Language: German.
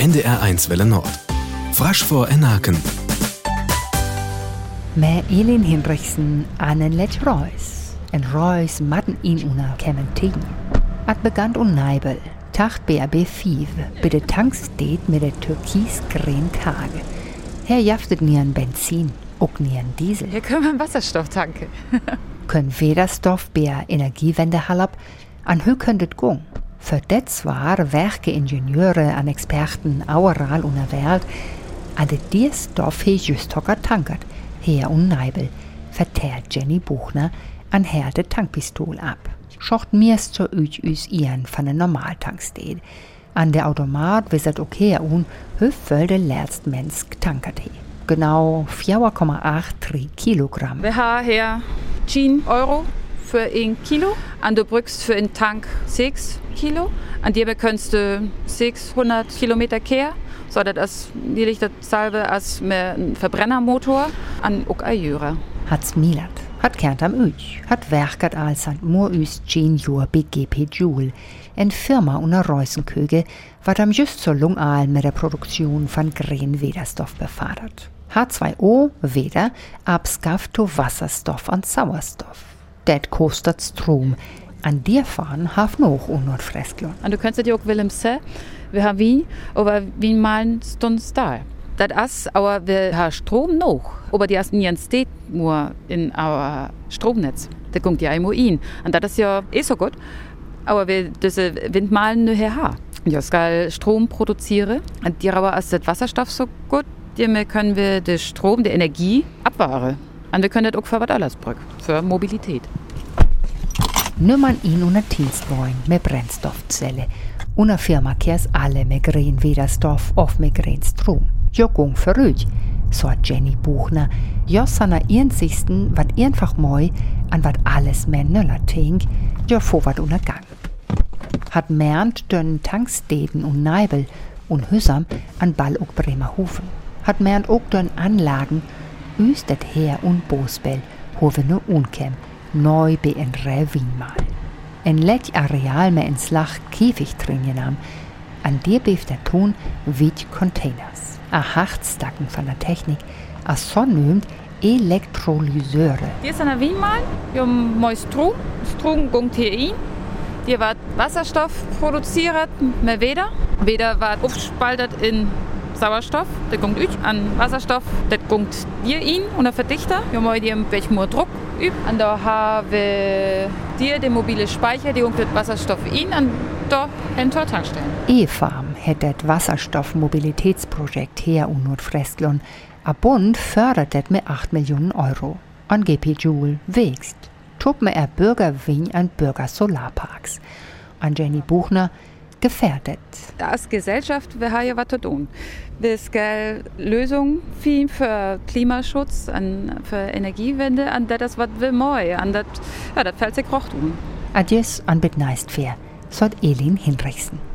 NDR1 Welle Nord. Frasch vor Enaken. Med Elin Hinrichsen anen let Reus. En Reus matten ihn una Clementin. At begant un Neibel. Tacht BRB 5. Bitte Tankstedt mit der türkis-grün Tage. Her jaftet nieren Benzin, ook nieren Diesel. Hier können wir einen Wasserstoff tanken. Können Wederstoff bär Energiewende halab, an hö könntet gung. Für det zwar werke Ingenieure an Experten aural una Welt, an det Stoff he just hocker tankert, her und Neibel, vertellt Jenny Buchner an her de Tankpistol ab. Schocht mir's zur üch üs ihren von der Normaltankstedt. An der Automat wisset okay un höfel de letzte Mensch getankert he. Genau 4,83 Kilogramm. Wir haben hier 10 Euro für ein Kilo. An du brückst für einen Tank 6 Kilo. An dir bekommst du 600 Kilometer Kehr. So, das ist die dasselbe als einem Verbrennermotor an ook Jüre. Hat's Milat, hat kernt am Üch, hat werkert als an mur üs 10 Jur BGP Joule. En Firma unter Reusenköge, wat am just zur Lungal mit der Produktion von green Wederstoff befördert. H2O, Weder, abskafft to Wasserstoff und Sauerstoff. Det kostet Strom. An dir fahren haf noch unor. Und du kannst dir auch Willem se, wir haben Wien, aber Wien malen stunds da. Das ist, aber wir haben Strom noch. Aber die ersten Jahren steht nur in our Stromnetz. Da kommt ja immer in. Und das ist ja eh so gut. Aber wir diese Windmalen nur her. Ja, skal Strom produzieren. Und die aber ist das Wasserstoff so gut, die können wir den Strom, die Energie abwahren. Und wir können das auch für was anderes brauchen, für Mobilität. Nummern in una Dienstwagen mit Brennstoffzelle. Una Firma kehrs alle mit grün Widerstoff auf mit grün Strom. Jogung verrückt, so Jenny Buchner. Jossana einzigsten, wat einfach moi, an wat alles mehr nöller tink, jo vor wat una Gang. Hat mernt dünn Tankstäden und Neibel und Hüssam an Ball ook Bremerhofen. Hat mernt ook dünn Anlagen, üstet her und Bosbell, hove nu unkem, neu be en Revin mal. En lech Areal me ins Lach Käfig drin am, an dir beef der Ton wit Containers. A Hartstacken von der Technik, a sonnömt Elektrolyseure. Hier ist eine Wienmal, wir haben Strom, Strom hier rein. Hier wird Wasserstoff produziert mit Weder. Weder wird aufgespaltet in Sauerstoff, der kommt üch an Wasserstoff, der kommt dir in und der Verdichter. Wir haben hier welchen Druck üb. Und da haben wir dir den mobile Speicher, die kommt Wasserstoff in ein Tor Tankstellen. E-Farm hätte das Wasserstoff-Mobilitätsprojekt her und Nordfrestlon. A Bund fördert das mit 8 Millionen Euro. An GP Joule wächst. Tup me er Bürger wien an Bürger Solarparks. An Jenny Buchner gefährdet. Als Gesellschaft, wir haben ja was zu tun. Wir wollen Lösungen für Klimaschutz, an, für Energiewende, an das, was wir wollen. An das, ja, das fällt sich auch um. Adios an Bitneist fair, sagt Elin Hinrichsen.